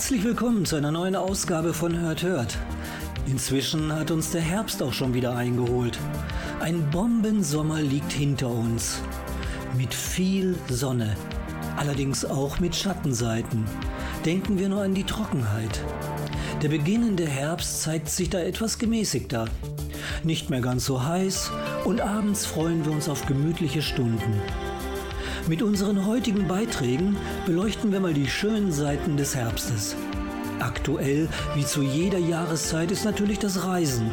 Herzlich willkommen zu einer neuen Ausgabe von Hört Hört. Inzwischen hat uns der Herbst auch schon wieder eingeholt. Ein Bombensommer liegt hinter uns. Mit viel Sonne. Allerdings auch mit Schattenseiten. Denken wir nur an die Trockenheit. Der beginnende Herbst zeigt sich da etwas gemäßigter. Nicht mehr ganz so heiß und abends freuen wir uns auf gemütliche Stunden. Mit unseren heutigen Beiträgen beleuchten wir mal die schönen Seiten des Herbstes. Aktuell, wie zu jeder Jahreszeit, ist natürlich das Reisen.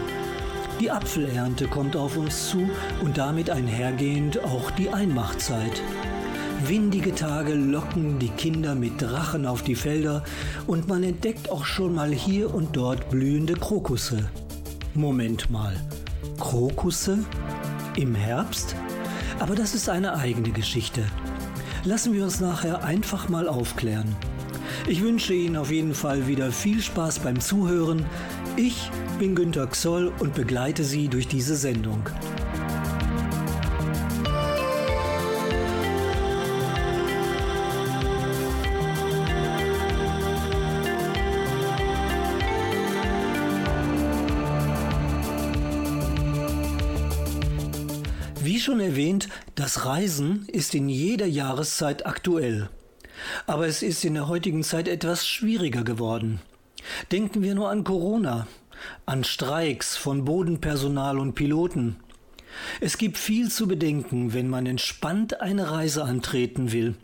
Die Apfelernte kommt auf uns zu und damit einhergehend auch die Einmachtzeit. Windige Tage locken die Kinder mit Drachen auf die Felder und man entdeckt auch schon mal hier und dort blühende Krokusse. Moment mal, Krokusse? Im Herbst? Aber das ist eine eigene Geschichte. Lassen wir uns nachher einfach mal aufklären. Ich wünsche Ihnen auf jeden Fall wieder viel Spaß beim Zuhören. Ich bin Günter Xoll und begleite Sie durch diese Sendung. Erwähnt, das Reisen ist in jeder Jahreszeit aktuell. Aber es ist in der heutigen Zeit etwas schwieriger geworden. Denken wir nur an Corona, an Streiks von Bodenpersonal und Piloten. Es gibt viel zu bedenken, wenn man entspannt eine Reise antreten will.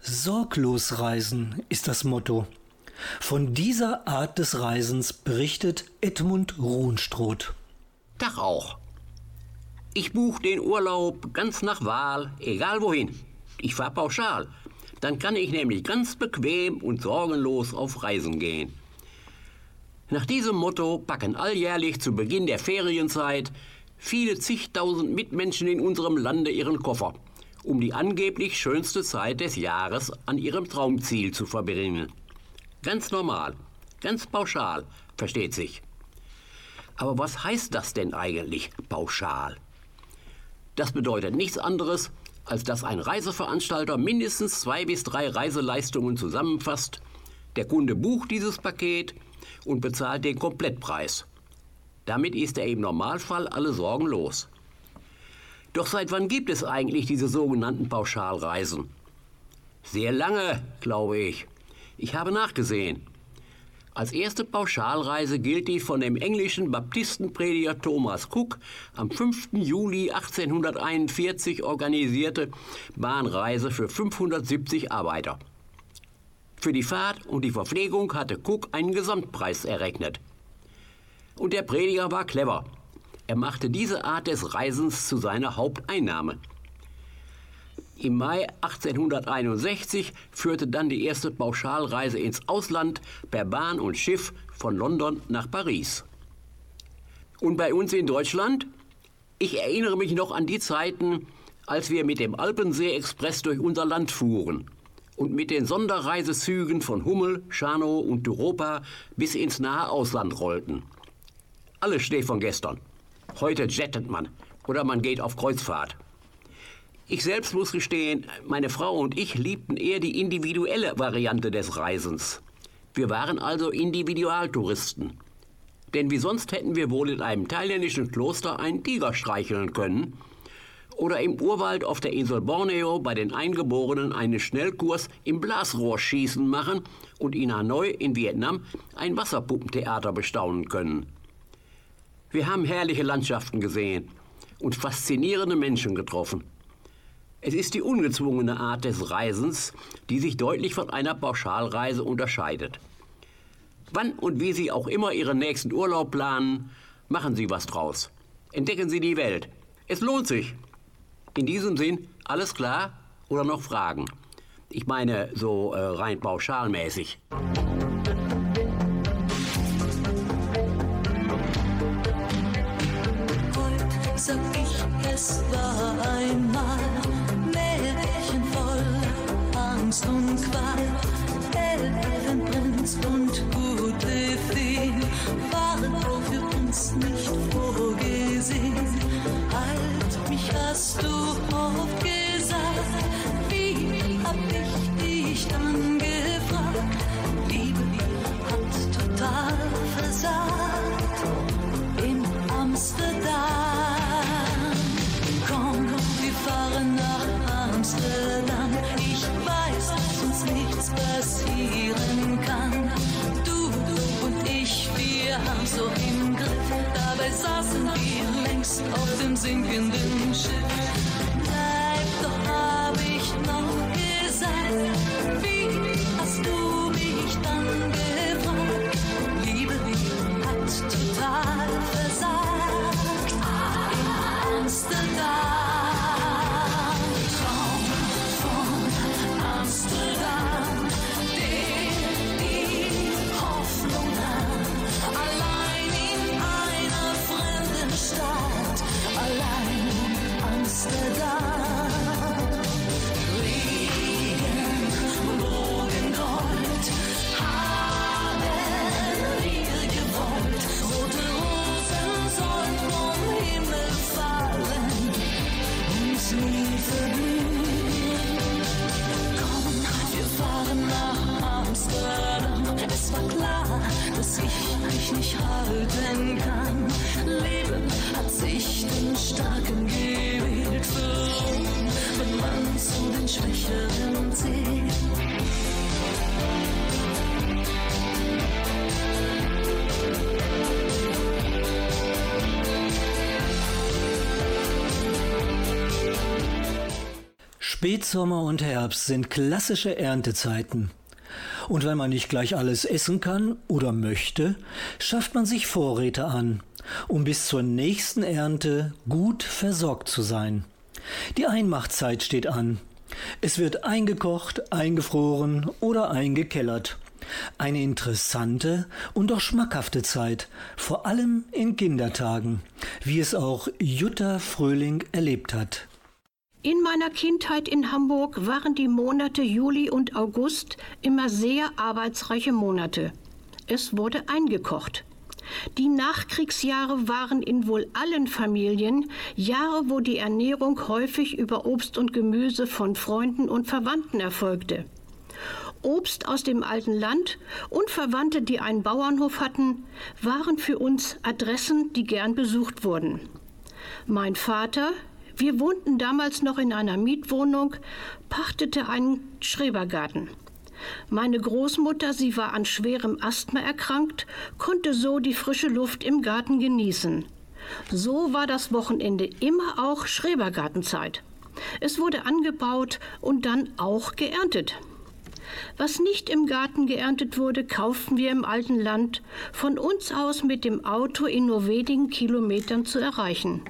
Sorglos reisen ist das Motto. Von dieser Art des Reisens berichtet Edmund Ruhnstroth. Tag auch. Ich buche den Urlaub ganz nach Wahl, egal wohin. Ich fahre pauschal. Dann kann ich nämlich ganz bequem und sorgenlos auf Reisen gehen. Nach diesem Motto packen alljährlich zu Beginn der Ferienzeit viele zigtausend Mitmenschen in unserem Lande ihren Koffer, um die angeblich schönste Zeit des Jahres an ihrem Traumziel zu verbringen. Ganz normal, ganz pauschal, versteht sich. Aber was heißt das denn eigentlich pauschal? Das bedeutet nichts anderes, als dass ein Reiseveranstalter mindestens zwei bis drei Reiseleistungen zusammenfasst. Der Kunde bucht dieses Paket und bezahlt den Komplettpreis. Damit ist er im Normalfall alle Sorgen los. Doch seit wann gibt es eigentlich diese sogenannten Pauschalreisen? Sehr lange, glaube ich. Ich habe nachgesehen. Als erste Pauschalreise gilt die von dem englischen Baptistenprediger Thomas Cook am 5. Juli 1841 organisierte Bahnreise für 570 Arbeiter. Für die Fahrt und die Verpflegung hatte Cook einen Gesamtpreis errechnet. Und der Prediger war clever. Er machte diese Art des Reisens zu seiner Haupteinnahme. Im Mai 1861 führte dann die erste Pauschalreise ins Ausland per Bahn und Schiff von London nach Paris. Und bei uns in Deutschland? Ich erinnere mich noch an die Zeiten, als wir mit dem Alpensee-Express durch unser Land fuhren und mit den Sonderreisezügen von Hummel, Scharnow und Europa bis ins nahe Ausland rollten. Alles steht von gestern. Heute jettet man oder man geht auf Kreuzfahrt. Ich selbst muss gestehen, meine Frau und ich liebten eher die individuelle Variante des Reisens. Wir waren also Individualtouristen. Denn wie sonst hätten wir wohl in einem thailändischen Kloster einen Tiger streicheln können oder im Urwald auf der Insel Borneo bei den Eingeborenen einen Schnellkurs im Blasrohrschießen machen und in Hanoi in Vietnam ein Wasserpuppentheater bestaunen können. Wir haben herrliche Landschaften gesehen und faszinierende Menschen getroffen. Es ist die ungezwungene Art des Reisens, die sich deutlich von einer Pauschalreise unterscheidet. Wann und wie Sie auch immer Ihren nächsten Urlaub planen, machen Sie was draus. Entdecken Sie die Welt. Es lohnt sich. In diesem Sinn, alles klar oder noch Fragen? Ich meine, so äh, rein pauschalmäßig. Heute sag ich, es war hast du oft gesagt, wie hab ich dich dann gefragt? Liebe hat total versagt in Amsterdam. Komm, wir fahren nach Amsterdam. Ich weiß, dass uns nichts passieren kann. Du und ich, wir haben so im Griff. Dabei saßen wir längst auf dem sinkenden Schiff. Amsterdam. Spätsommer und Herbst sind klassische Erntezeiten. Und wenn man nicht gleich alles essen kann oder möchte, schafft man sich Vorräte an, um bis zur nächsten Ernte gut versorgt zu sein. Die Einmachtzeit steht an. Es wird eingekocht, eingefroren oder eingekellert. Eine interessante und doch schmackhafte Zeit, vor allem in Kindertagen, wie es auch Jutta Fröhling erlebt hat. In meiner Kindheit in Hamburg waren die Monate Juli und August immer sehr arbeitsreiche Monate. Es wurde eingekocht. Die Nachkriegsjahre waren in wohl allen Familien Jahre, wo die Ernährung häufig über Obst und Gemüse von Freunden und Verwandten erfolgte. Obst aus dem alten Land und Verwandte, die einen Bauernhof hatten, waren für uns Adressen, die gern besucht wurden. Mein Vater, wir wohnten damals noch in einer Mietwohnung, pachtete einen Schrebergarten. Meine Großmutter, sie war an schwerem Asthma erkrankt, konnte so die frische Luft im Garten genießen. So war das Wochenende immer auch Schrebergartenzeit. Es wurde angebaut und dann auch geerntet. Was nicht im Garten geerntet wurde, kauften wir im alten Land, von uns aus mit dem Auto in nur wenigen Kilometern zu erreichen.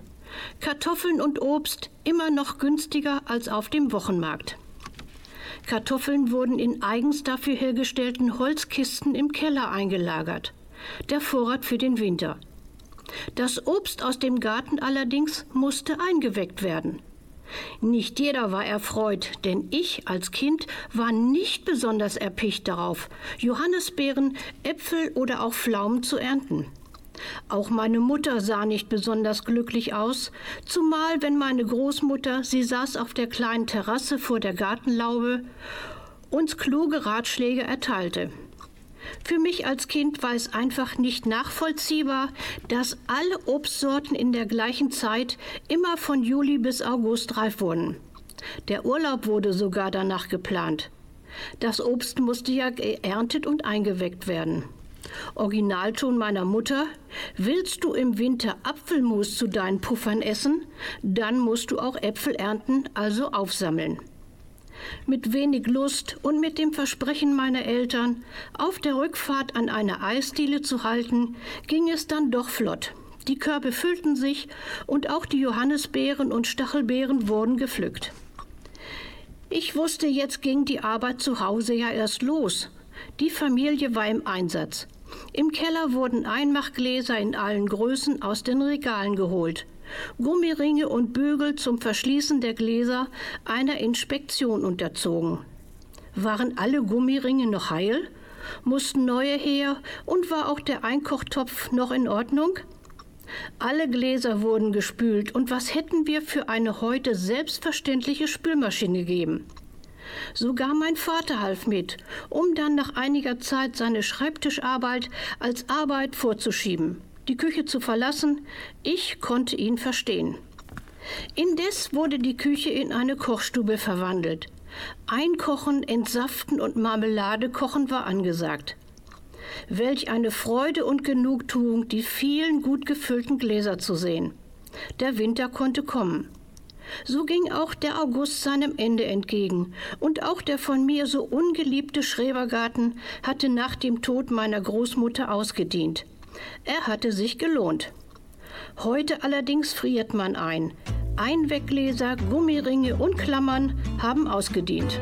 Kartoffeln und Obst immer noch günstiger als auf dem Wochenmarkt. Kartoffeln wurden in eigens dafür hergestellten Holzkisten im Keller eingelagert. Der Vorrat für den Winter. Das Obst aus dem Garten allerdings musste eingeweckt werden. Nicht jeder war erfreut, denn ich als Kind war nicht besonders erpicht darauf, Johannisbeeren, Äpfel oder auch Pflaumen zu ernten. Auch meine Mutter sah nicht besonders glücklich aus, zumal wenn meine Großmutter, sie saß auf der kleinen Terrasse vor der Gartenlaube, uns kluge Ratschläge erteilte. Für mich als Kind war es einfach nicht nachvollziehbar, dass alle Obstsorten in der gleichen Zeit immer von Juli bis August reif wurden. Der Urlaub wurde sogar danach geplant. Das Obst musste ja geerntet und eingeweckt werden. Originalton meiner Mutter: Willst du im Winter Apfelmus zu deinen Puffern essen? Dann musst du auch Äpfel ernten, also aufsammeln. Mit wenig Lust und mit dem Versprechen meiner Eltern, auf der Rückfahrt an einer Eisdiele zu halten, ging es dann doch flott. Die Körbe füllten sich und auch die Johannisbeeren und Stachelbeeren wurden gepflückt. Ich wusste, jetzt ging die Arbeit zu Hause ja erst los. Die Familie war im Einsatz. Im Keller wurden Einmachgläser in allen Größen aus den Regalen geholt. Gummiringe und Bügel zum Verschließen der Gläser einer Inspektion unterzogen. Waren alle Gummiringe noch heil? Mussten neue her? Und war auch der Einkochtopf noch in Ordnung? Alle Gläser wurden gespült, und was hätten wir für eine heute selbstverständliche Spülmaschine gegeben? Sogar mein Vater half mit, um dann nach einiger Zeit seine Schreibtischarbeit als Arbeit vorzuschieben, die Küche zu verlassen. Ich konnte ihn verstehen. Indes wurde die Küche in eine Kochstube verwandelt. Einkochen, Entsaften und Marmelade kochen war angesagt. Welch eine Freude und Genugtuung, die vielen gut gefüllten Gläser zu sehen. Der Winter konnte kommen. So ging auch der August seinem Ende entgegen, und auch der von mir so ungeliebte Schrebergarten hatte nach dem Tod meiner Großmutter ausgedient. Er hatte sich gelohnt. Heute allerdings friert man ein. Einweggläser, Gummiringe und Klammern haben ausgedient.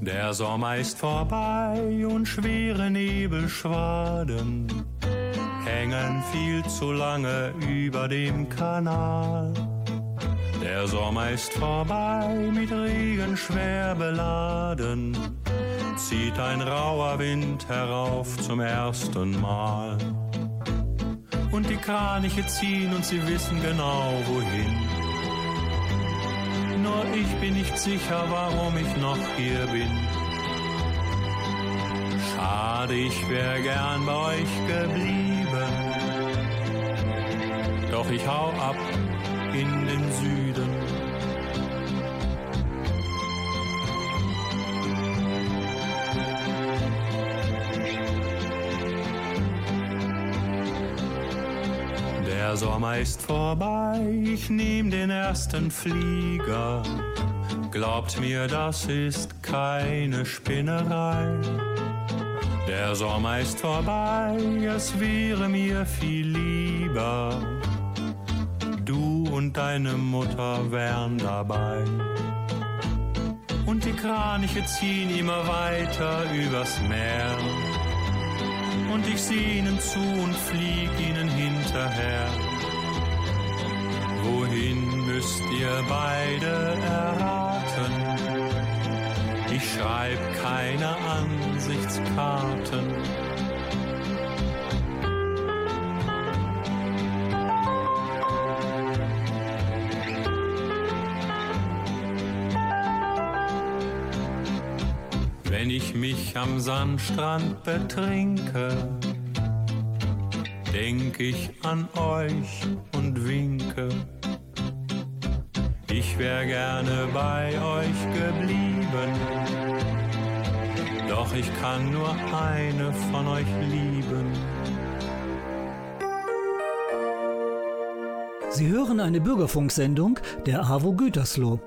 Der Sommer ist vorbei und schwere Nebelschwaden hängen viel zu lange über dem Kanal. Der Sommer ist vorbei, mit Regen schwer beladen, zieht ein rauer Wind herauf zum ersten Mal. Und die Kraniche ziehen und sie wissen genau wohin. Nur ich bin nicht sicher, warum ich noch hier bin. Schade, ich wär gern bei euch geblieben. Doch ich hau ab in den Süden. Der Sommer ist vorbei, ich nehm den ersten Flieger. Glaubt mir, das ist keine Spinnerei. Der Sommer ist vorbei, es wäre mir viel lieber. Und deine Mutter wären dabei. Und die Kraniche ziehen immer weiter übers Meer. Und ich seh ihnen zu und flieg ihnen hinterher. Wohin müsst ihr beide erraten? Ich schreib keine Ansichtskarten. Wenn ich mich am Sandstrand betrinke, denk ich an euch und winke. Ich wär gerne bei euch geblieben, doch ich kann nur eine von euch lieben. Sie hören eine Bürgerfunksendung der AWO Gütersloh.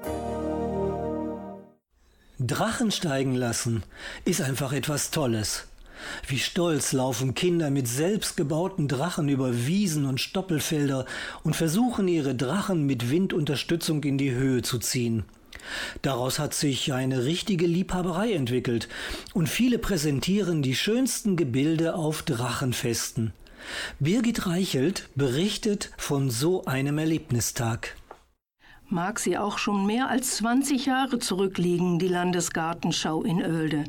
Drachen steigen lassen ist einfach etwas Tolles. Wie stolz laufen Kinder mit selbstgebauten Drachen über Wiesen und Stoppelfelder und versuchen ihre Drachen mit Windunterstützung in die Höhe zu ziehen. Daraus hat sich eine richtige Liebhaberei entwickelt und viele präsentieren die schönsten Gebilde auf Drachenfesten. Birgit Reichelt berichtet von so einem Erlebnistag mag sie auch schon mehr als 20 Jahre zurückliegen, die Landesgartenschau in Oelde.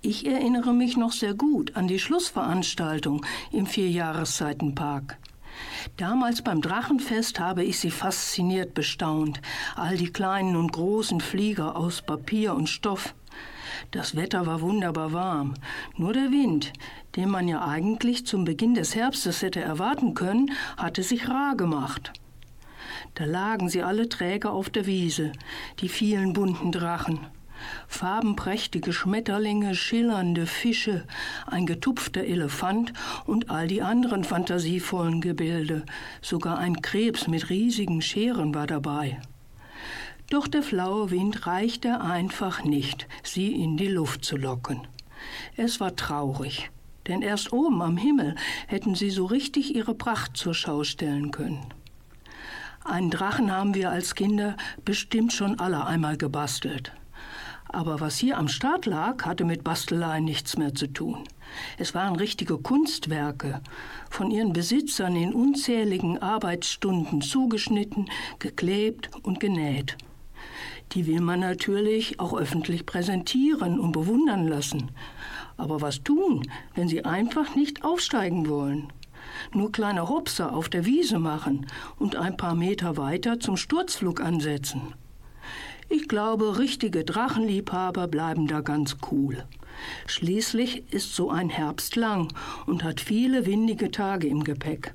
Ich erinnere mich noch sehr gut an die Schlussveranstaltung im Vierjahreszeitenpark. Damals beim Drachenfest habe ich sie fasziniert bestaunt, all die kleinen und großen Flieger aus Papier und Stoff. Das Wetter war wunderbar warm, nur der Wind, den man ja eigentlich zum Beginn des Herbstes hätte erwarten können, hatte sich rar gemacht. Da lagen sie alle träge auf der Wiese, die vielen bunten Drachen. Farbenprächtige Schmetterlinge, schillernde Fische, ein getupfter Elefant und all die anderen fantasievollen Gebilde. Sogar ein Krebs mit riesigen Scheren war dabei. Doch der flaue Wind reichte einfach nicht, sie in die Luft zu locken. Es war traurig, denn erst oben am Himmel hätten sie so richtig ihre Pracht zur Schau stellen können. Einen Drachen haben wir als Kinder bestimmt schon alle einmal gebastelt. Aber was hier am Start lag, hatte mit Basteleien nichts mehr zu tun. Es waren richtige Kunstwerke, von ihren Besitzern in unzähligen Arbeitsstunden zugeschnitten, geklebt und genäht. Die will man natürlich auch öffentlich präsentieren und bewundern lassen. Aber was tun, wenn sie einfach nicht aufsteigen wollen? Nur kleine Hopser auf der Wiese machen und ein paar Meter weiter zum Sturzflug ansetzen. Ich glaube, richtige Drachenliebhaber bleiben da ganz cool. Schließlich ist so ein Herbst lang und hat viele windige Tage im Gepäck.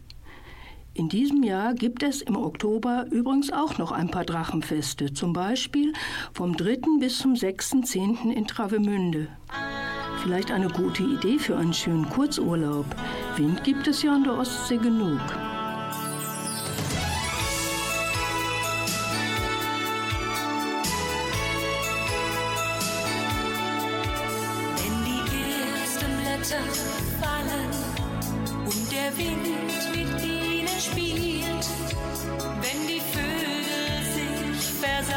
In diesem Jahr gibt es im Oktober übrigens auch noch ein paar Drachenfeste, zum Beispiel vom 3. bis zum 6.10. in Travemünde. Vielleicht eine gute Idee für einen schönen Kurzurlaub. Wind gibt es ja an der Ostsee genug.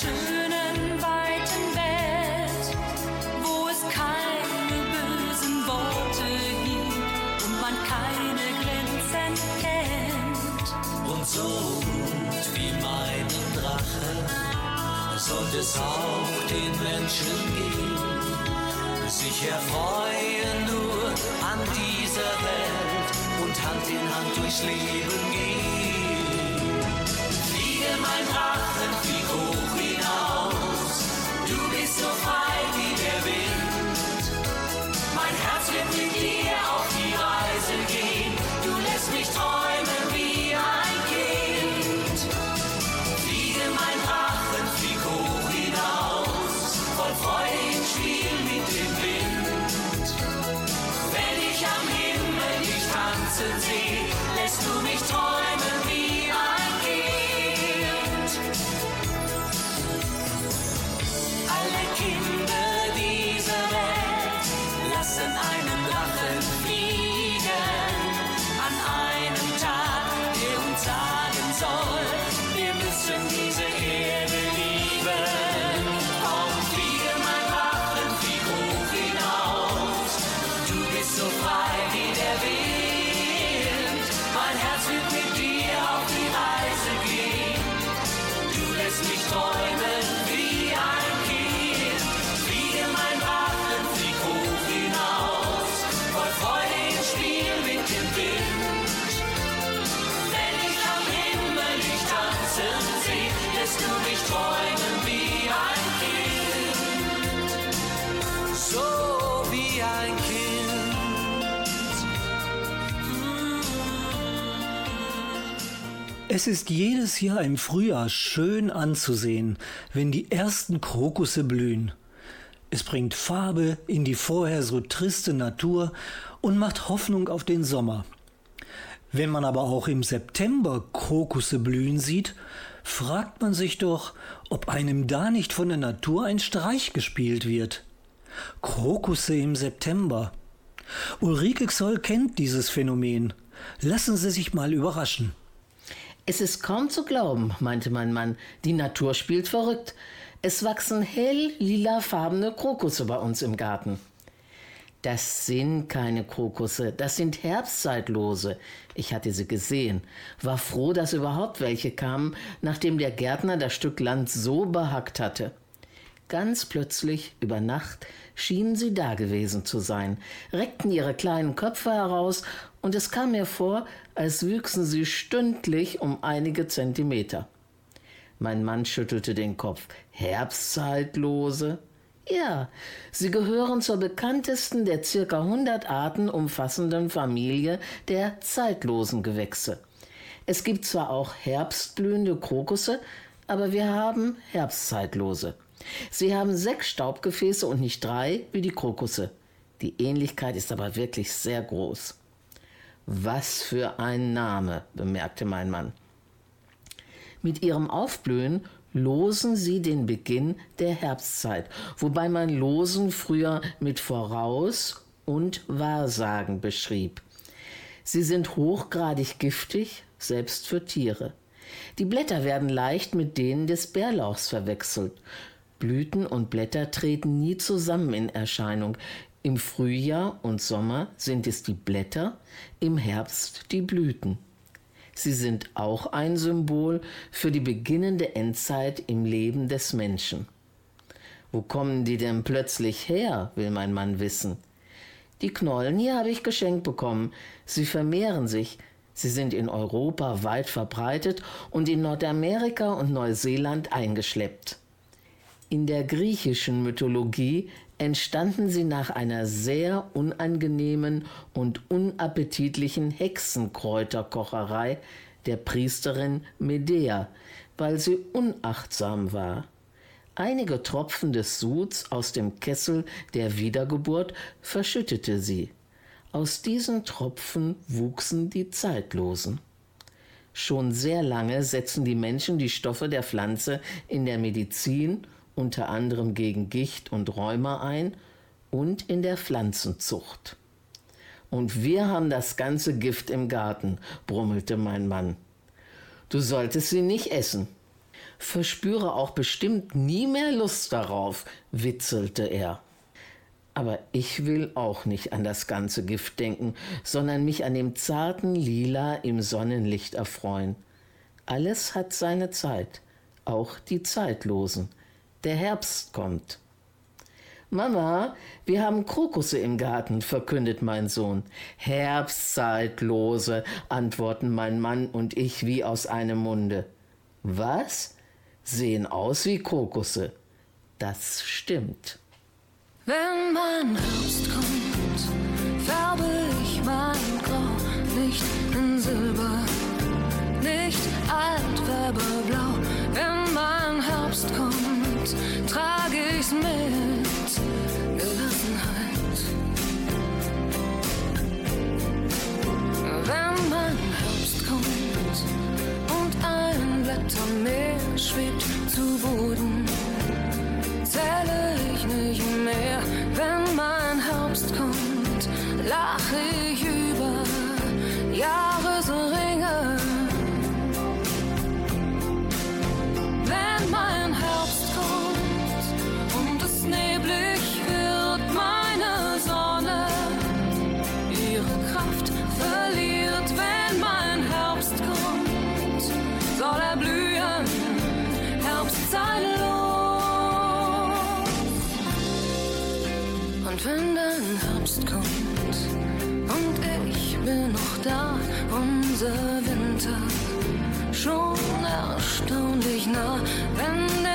schönen weiten Welt, wo es keine bösen Worte gibt und man keine Grenzen kennt. Und so gut wie meinen Drache sollte es auch den Menschen gehen, sich erfreuen nur an dieser Welt und Hand in Hand durchs Leben gehen. So Es ist jedes Jahr im Frühjahr schön anzusehen, wenn die ersten Krokusse blühen. Es bringt Farbe in die vorher so triste Natur und macht Hoffnung auf den Sommer. Wenn man aber auch im September Krokusse blühen sieht, fragt man sich doch, ob einem da nicht von der Natur ein Streich gespielt wird. Krokusse im September. Ulrike Xoll kennt dieses Phänomen. Lassen Sie sich mal überraschen. Es ist kaum zu glauben, meinte mein Mann. Die Natur spielt verrückt. Es wachsen hell lilafarbene Krokusse bei uns im Garten. Das sind keine Krokusse, das sind Herbstzeitlose. Ich hatte sie gesehen, war froh, dass überhaupt welche kamen, nachdem der Gärtner das Stück Land so behackt hatte. Ganz plötzlich, über Nacht, schienen sie da gewesen zu sein, reckten ihre kleinen Köpfe heraus, und es kam mir vor, als wüchsen sie stündlich um einige Zentimeter. Mein Mann schüttelte den Kopf. Herbstzeitlose? Ja, sie gehören zur bekanntesten der circa 100 Arten umfassenden Familie der zeitlosen Gewächse. Es gibt zwar auch herbstblühende Krokusse, aber wir haben Herbstzeitlose. Sie haben sechs Staubgefäße und nicht drei wie die Krokusse. Die Ähnlichkeit ist aber wirklich sehr groß. Was für ein Name, bemerkte mein Mann. Mit ihrem Aufblühen losen sie den Beginn der Herbstzeit, wobei man Losen früher mit Voraus und Wahrsagen beschrieb. Sie sind hochgradig giftig, selbst für Tiere. Die Blätter werden leicht mit denen des Bärlauchs verwechselt. Blüten und Blätter treten nie zusammen in Erscheinung. Im Frühjahr und Sommer sind es die Blätter, im Herbst die Blüten. Sie sind auch ein Symbol für die beginnende Endzeit im Leben des Menschen. Wo kommen die denn plötzlich her, will mein Mann wissen. Die Knollen hier habe ich geschenkt bekommen. Sie vermehren sich. Sie sind in Europa weit verbreitet und in Nordamerika und Neuseeland eingeschleppt. In der griechischen Mythologie entstanden sie nach einer sehr unangenehmen und unappetitlichen Hexenkräuterkocherei der Priesterin Medea, weil sie unachtsam war. Einige Tropfen des Suds aus dem Kessel der Wiedergeburt verschüttete sie. Aus diesen Tropfen wuchsen die Zeitlosen. Schon sehr lange setzen die Menschen die Stoffe der Pflanze in der Medizin unter anderem gegen Gicht und Rheuma ein und in der Pflanzenzucht. Und wir haben das ganze Gift im Garten, brummelte mein Mann. Du solltest sie nicht essen. Verspüre auch bestimmt nie mehr Lust darauf, witzelte er. Aber ich will auch nicht an das ganze Gift denken, sondern mich an dem zarten Lila im Sonnenlicht erfreuen. Alles hat seine Zeit, auch die Zeitlosen. Der Herbst kommt. Mama, wir haben Krokusse im Garten, verkündet mein Sohn. Herbstzeitlose, antworten mein Mann und ich wie aus einem Munde. Was? Sehen aus wie Krokusse. Das stimmt. Wenn mein Herbst kommt, färbe ich mein Grau nicht in Silber, nicht altwerberblau. Wenn ich's mit Gelassenheit. Wenn mein Herbst kommt und ein Blättermeer schwebt zu Boden, zähle ich nicht mehr. Wenn mein Herbst kommt, lache ich über Jahresringe. Da, unser Winter schon erstaunlich nah. Wenn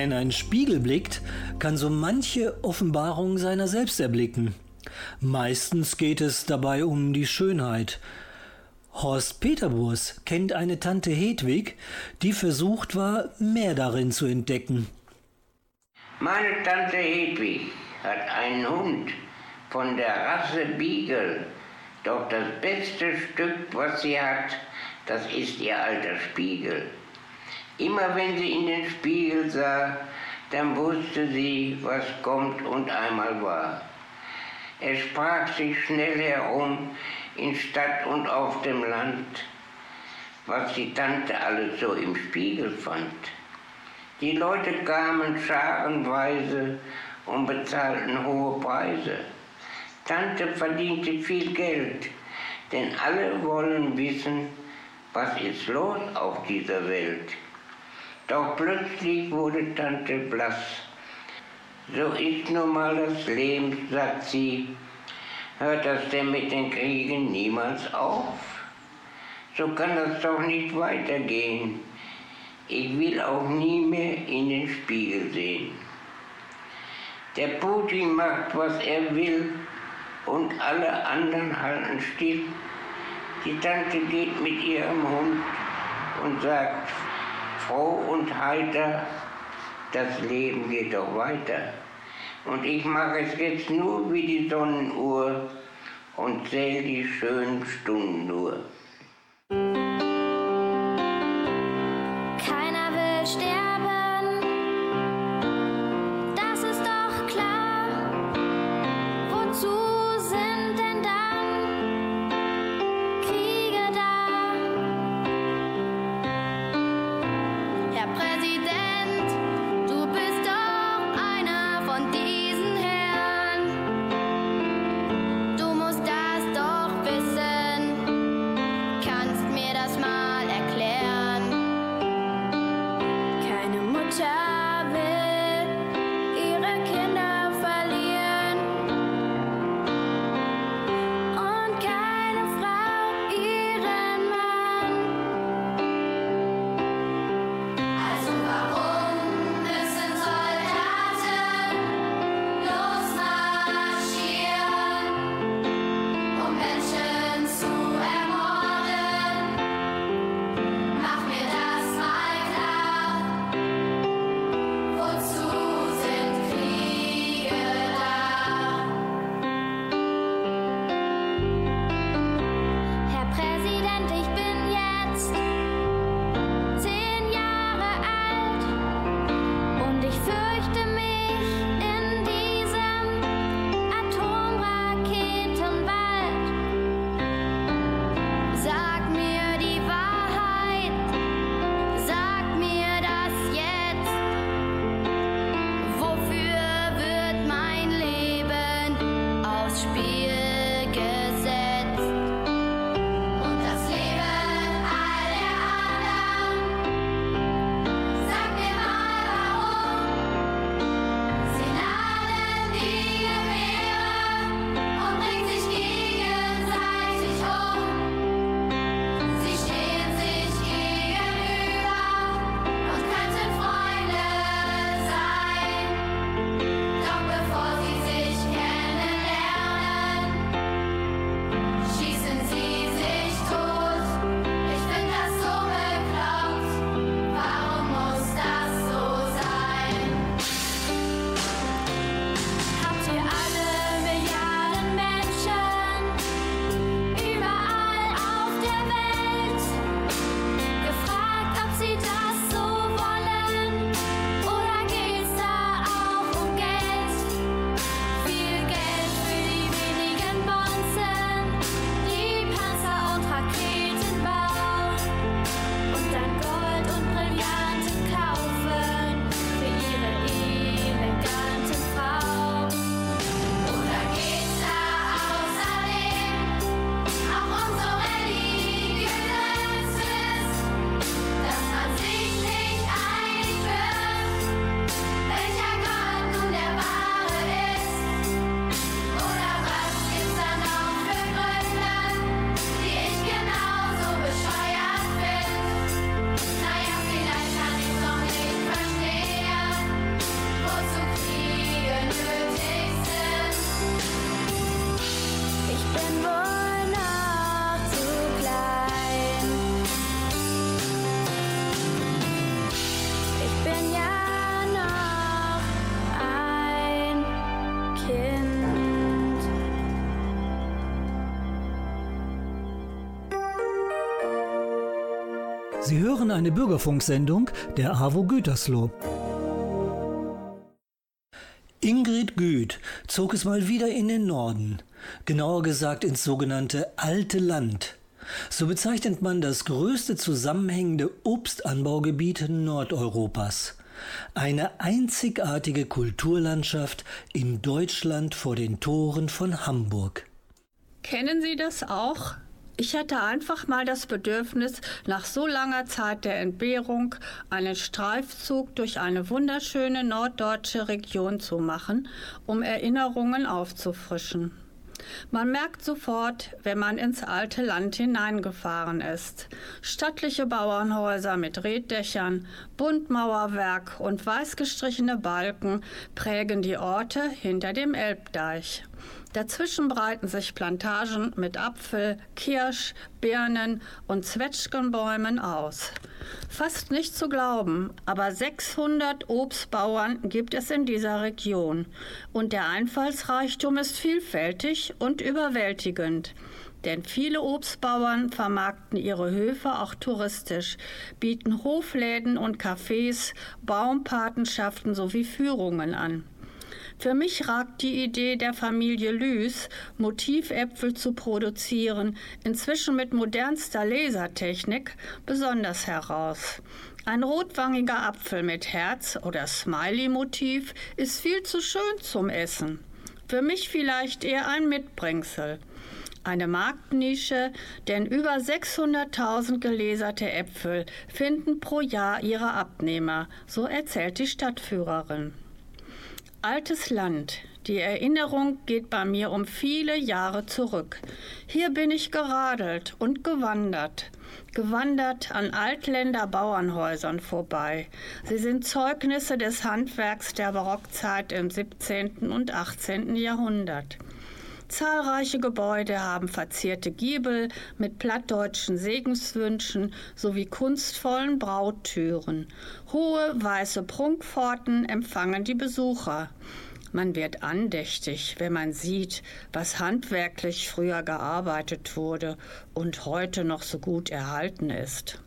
Wer in einen Spiegel blickt, kann so manche Offenbarung seiner selbst erblicken. Meistens geht es dabei um die Schönheit. Horst Peterburs kennt eine Tante Hedwig, die versucht war, mehr darin zu entdecken. Meine Tante Hedwig hat einen Hund von der Rasse Beagle. Doch das beste Stück, was sie hat, das ist ihr alter Spiegel. Immer wenn sie in den Spiegel sah, dann wusste sie, was kommt und einmal war. Es sprach sich schnell herum in Stadt und auf dem Land, was die Tante alles so im Spiegel fand. Die Leute kamen scharenweise und bezahlten hohe Preise. Tante verdiente viel Geld, denn alle wollen wissen, was ist los auf dieser Welt. Doch plötzlich wurde Tante blass. So ist nun mal das Leben, sagt sie. Hört das denn mit den Kriegen niemals auf? So kann das doch nicht weitergehen. Ich will auch nie mehr in den Spiegel sehen. Der Putin macht, was er will und alle anderen halten still. Die Tante geht mit ihrem Hund und sagt, froh und heiter, das Leben geht doch weiter. Und ich mache es jetzt nur wie die Sonnenuhr und zähle die schönen Stunden nur. Hören eine Bürgerfunksendung der AWO Gütersloh. Ingrid Güth zog es mal wieder in den Norden, genauer gesagt ins sogenannte Alte Land. So bezeichnet man das größte zusammenhängende Obstanbaugebiet Nordeuropas. Eine einzigartige Kulturlandschaft in Deutschland vor den Toren von Hamburg. Kennen Sie das auch? Ich hatte einfach mal das Bedürfnis, nach so langer Zeit der Entbehrung einen Streifzug durch eine wunderschöne norddeutsche Region zu machen, um Erinnerungen aufzufrischen. Man merkt sofort, wenn man ins alte Land hineingefahren ist. Stattliche Bauernhäuser mit Reddächern, Buntmauerwerk und weiß gestrichene Balken prägen die Orte hinter dem Elbdeich. Dazwischen breiten sich Plantagen mit Apfel, Kirsch, Birnen und Zwetschgenbäumen aus. Fast nicht zu glauben, aber 600 Obstbauern gibt es in dieser Region und der Einfallsreichtum ist vielfältig und überwältigend. Denn viele Obstbauern vermarkten ihre Höfe auch touristisch, bieten Hofläden und Cafés, Baumpatenschaften sowie Führungen an. Für mich ragt die Idee der Familie Lüß, Motiväpfel zu produzieren, inzwischen mit modernster Lasertechnik, besonders heraus. Ein rotwangiger Apfel mit Herz oder Smiley-Motiv ist viel zu schön zum Essen. Für mich vielleicht eher ein Mitbringsel. Eine Marktnische, denn über 600.000 geleserte Äpfel finden pro Jahr ihre Abnehmer, so erzählt die Stadtführerin. Altes Land. Die Erinnerung geht bei mir um viele Jahre zurück. Hier bin ich geradelt und gewandert. Gewandert an Altländer Bauernhäusern vorbei. Sie sind Zeugnisse des Handwerks der Barockzeit im 17. und 18. Jahrhundert. Zahlreiche Gebäude haben verzierte Giebel mit plattdeutschen Segenswünschen sowie kunstvollen Brauttüren. Hohe weiße Prunkpforten empfangen die Besucher. Man wird andächtig, wenn man sieht, was handwerklich früher gearbeitet wurde und heute noch so gut erhalten ist.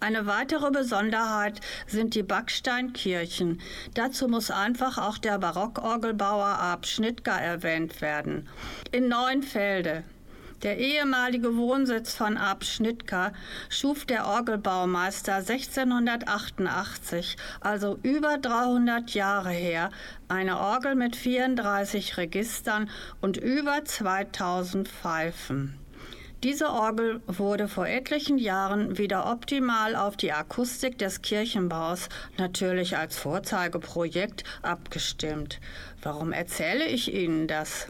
Eine weitere Besonderheit sind die Backsteinkirchen. Dazu muss einfach auch der Barockorgelbauer Ab Schnittger erwähnt werden. In Neuenfelde. Der ehemalige Wohnsitz von Ab Schnittger schuf der Orgelbaumeister 1688, also über 300 Jahre her, eine Orgel mit 34 Registern und über 2000 Pfeifen. Diese Orgel wurde vor etlichen Jahren wieder optimal auf die Akustik des Kirchenbaus, natürlich als Vorzeigeprojekt, abgestimmt. Warum erzähle ich Ihnen das?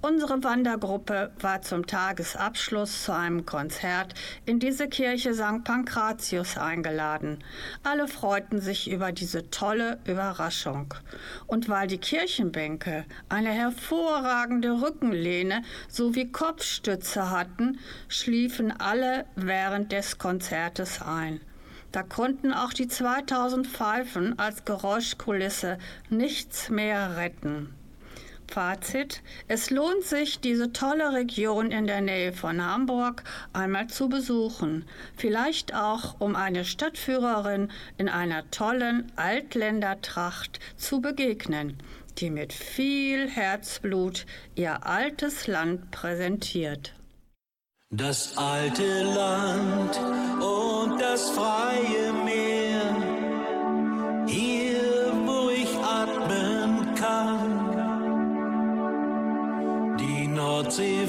Unsere Wandergruppe war zum Tagesabschluss zu einem Konzert in diese Kirche St. Pankratius eingeladen. Alle freuten sich über diese tolle Überraschung. Und weil die Kirchenbänke eine hervorragende Rückenlehne sowie Kopfstütze hatten, schliefen alle während des Konzertes ein. Da konnten auch die 2000 Pfeifen als Geräuschkulisse nichts mehr retten. Fazit, es lohnt sich, diese tolle Region in der Nähe von Hamburg einmal zu besuchen. Vielleicht auch, um eine Stadtführerin in einer tollen Altländertracht zu begegnen, die mit viel Herzblut ihr altes Land präsentiert. Das alte Land und das freie Meer, Die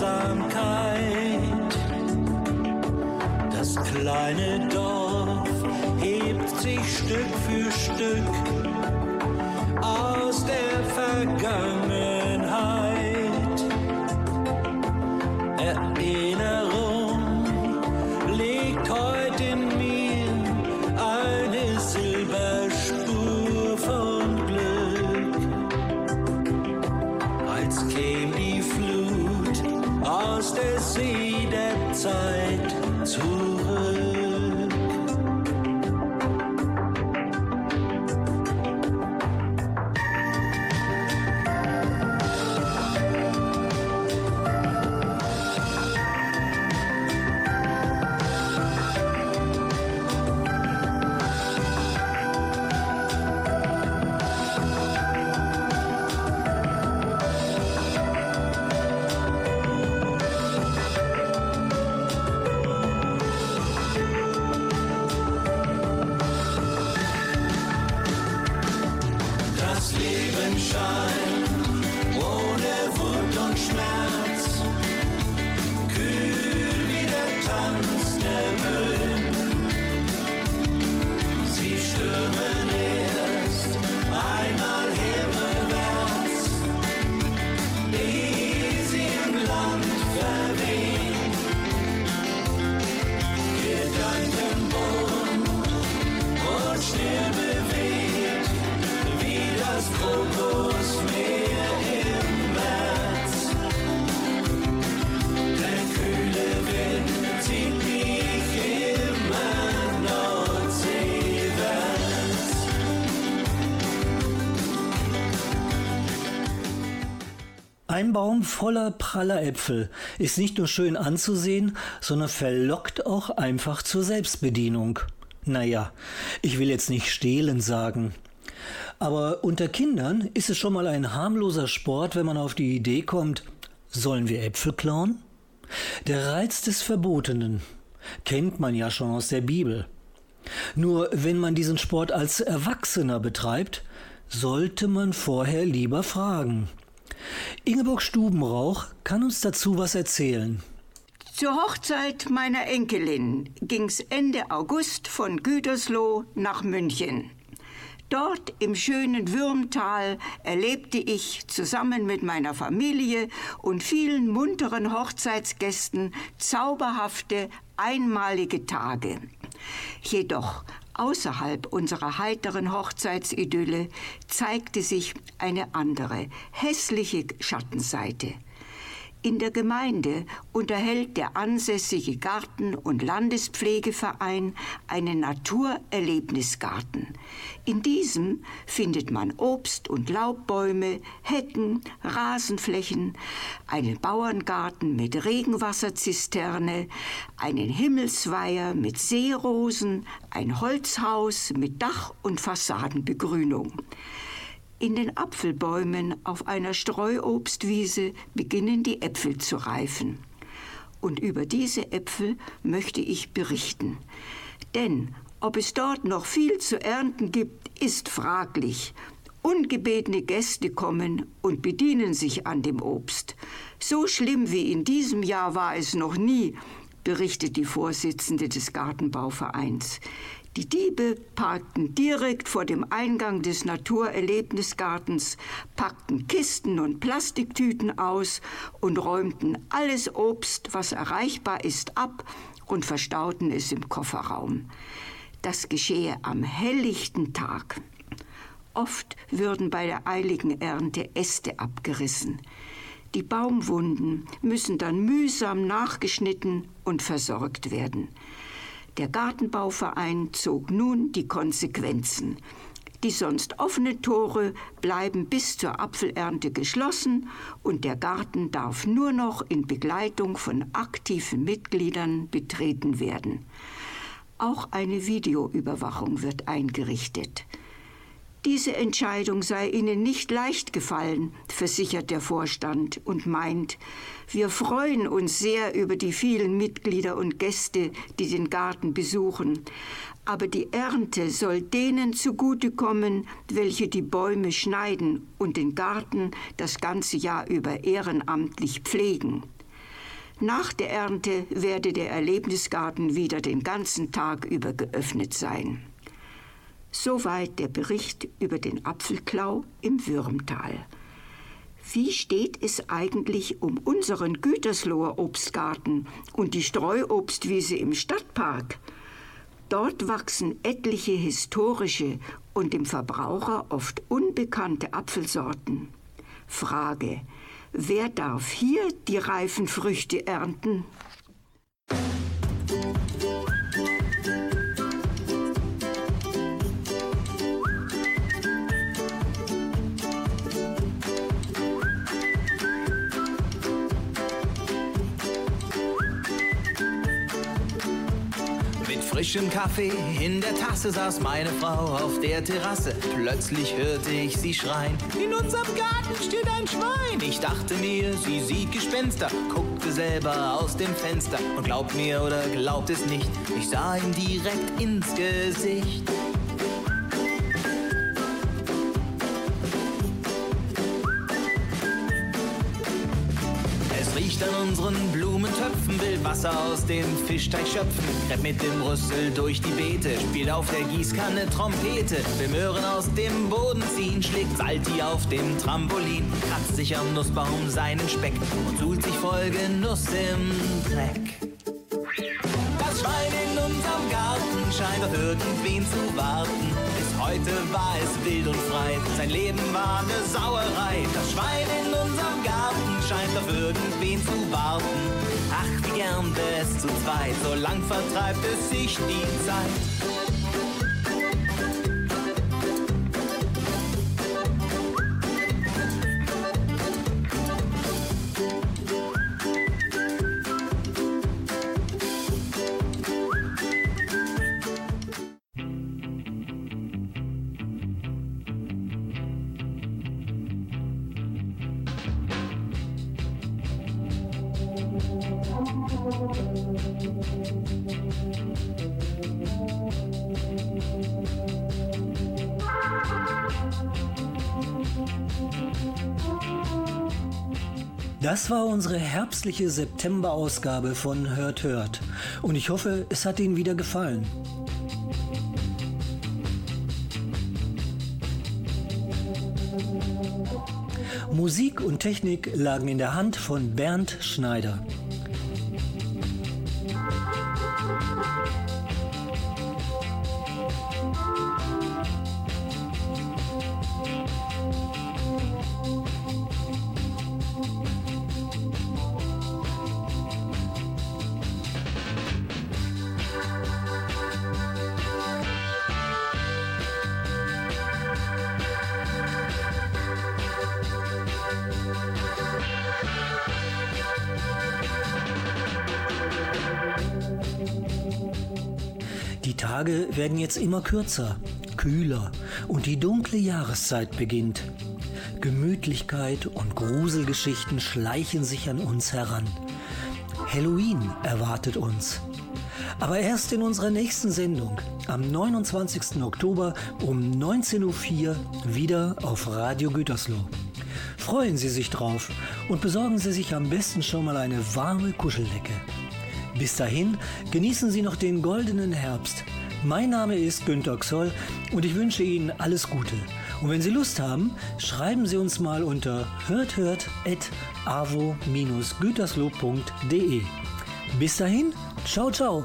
Einsamkeit. Das kleine Dorf hebt sich Stück für Stück aus der Vergangenheit. Ein Baum voller praller Äpfel ist nicht nur schön anzusehen, sondern verlockt auch einfach zur Selbstbedienung. Naja, ich will jetzt nicht stehlen sagen. Aber unter Kindern ist es schon mal ein harmloser Sport, wenn man auf die Idee kommt, sollen wir Äpfel klauen? Der Reiz des Verbotenen kennt man ja schon aus der Bibel. Nur wenn man diesen Sport als Erwachsener betreibt, sollte man vorher lieber fragen. Ingeborg Stubenrauch kann uns dazu was erzählen. Zur Hochzeit meiner Enkelin ging's Ende August von Gütersloh nach München. Dort im schönen Würmtal erlebte ich zusammen mit meiner Familie und vielen munteren Hochzeitsgästen zauberhafte, einmalige Tage. Jedoch außerhalb unserer heiteren Hochzeitsidylle zeigte sich eine andere, hässliche Schattenseite. In der Gemeinde unterhält der ansässige Garten- und Landespflegeverein einen Naturerlebnisgarten. In diesem findet man Obst- und Laubbäume, Hecken, Rasenflächen, einen Bauerngarten mit Regenwasserzisterne, einen Himmelsweiher mit Seerosen, ein Holzhaus mit Dach- und Fassadenbegrünung. In den Apfelbäumen auf einer Streuobstwiese beginnen die Äpfel zu reifen. Und über diese Äpfel möchte ich berichten. Denn ob es dort noch viel zu ernten gibt, ist fraglich. Ungebetene Gäste kommen und bedienen sich an dem Obst. So schlimm wie in diesem Jahr war es noch nie, berichtet die Vorsitzende des Gartenbauvereins. Die Diebe parkten direkt vor dem Eingang des Naturerlebnisgartens, packten Kisten und Plastiktüten aus und räumten alles Obst, was erreichbar ist, ab und verstauten es im Kofferraum. Das geschehe am helllichten Tag. Oft würden bei der eiligen Ernte Äste abgerissen. Die Baumwunden müssen dann mühsam nachgeschnitten und versorgt werden. Der Gartenbauverein zog nun die Konsequenzen. Die sonst offenen Tore bleiben bis zur Apfelernte geschlossen und der Garten darf nur noch in Begleitung von aktiven Mitgliedern betreten werden. Auch eine Videoüberwachung wird eingerichtet. Diese Entscheidung sei Ihnen nicht leicht gefallen, versichert der Vorstand und meint, wir freuen uns sehr über die vielen Mitglieder und Gäste, die den Garten besuchen. Aber die Ernte soll denen zugutekommen, welche die Bäume schneiden und den Garten das ganze Jahr über ehrenamtlich pflegen. Nach der Ernte werde der Erlebnisgarten wieder den ganzen Tag über geöffnet sein. Soweit der Bericht über den Apfelklau im Würmtal. Wie steht es eigentlich um unseren Gütersloher Obstgarten und die Streuobstwiese im Stadtpark? Dort wachsen etliche historische und dem Verbraucher oft unbekannte Apfelsorten. Frage, wer darf hier die reifen Früchte ernten? Frischem Kaffee in der Tasse saß meine Frau auf der Terrasse. Plötzlich hörte ich sie schreien. In unserem Garten steht ein Schwein. Ich dachte mir, sie sieht Gespenster, guckte selber aus dem Fenster und glaubt mir oder glaubt es nicht, ich sah ihm direkt ins Gesicht. Wasser aus dem Fischteich schöpfen. Krepp mit dem Rüssel durch die Beete, spielt auf der Gießkanne Trompete. Will Möhren aus dem Boden ziehen, schlägt Salti auf dem Trampolin. Kratzt sich am Nussbaum seinen Speck und suhlt sich voll Genuss im Dreck. Das Schwein in unserem Garten scheint auf irgendwen zu warten. Bis heute war es wild und frei, sein Leben war eine Sauerei. Das Schwein in unserem Garten scheint auf irgendwen zu warten. Gern es zu zweit, so lang vertreibt es sich die Zeit. Das war unsere herbstliche September-Ausgabe von Hört Hört. Und ich hoffe, es hat Ihnen wieder gefallen. Musik und Technik lagen in der Hand von Bernd Schneider. Jetzt immer kürzer, kühler und die dunkle Jahreszeit beginnt. Gemütlichkeit und Gruselgeschichten schleichen sich an uns heran. Halloween erwartet uns. Aber erst in unserer nächsten Sendung, am 29. Oktober um 19.04 Uhr wieder auf Radio Gütersloh. Freuen Sie sich drauf und besorgen Sie sich am besten schon mal eine warme Kuscheldecke. Bis dahin genießen Sie noch den goldenen Herbst. Mein Name ist Günter Xoll und ich wünsche Ihnen alles Gute. Und wenn Sie Lust haben, schreiben Sie uns mal unter hörthört.avo-gütersloh.de. Bis dahin, ciao, ciao.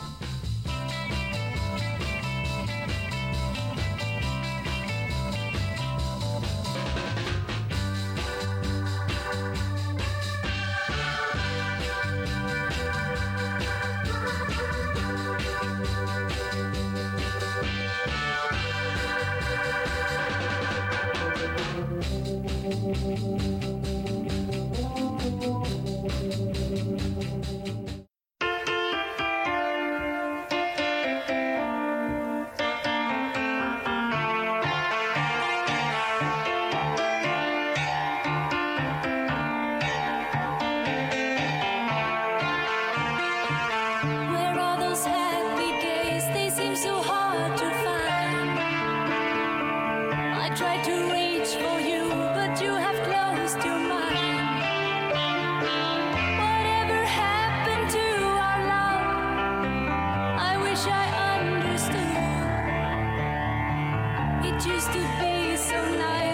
used to be so nice.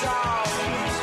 song.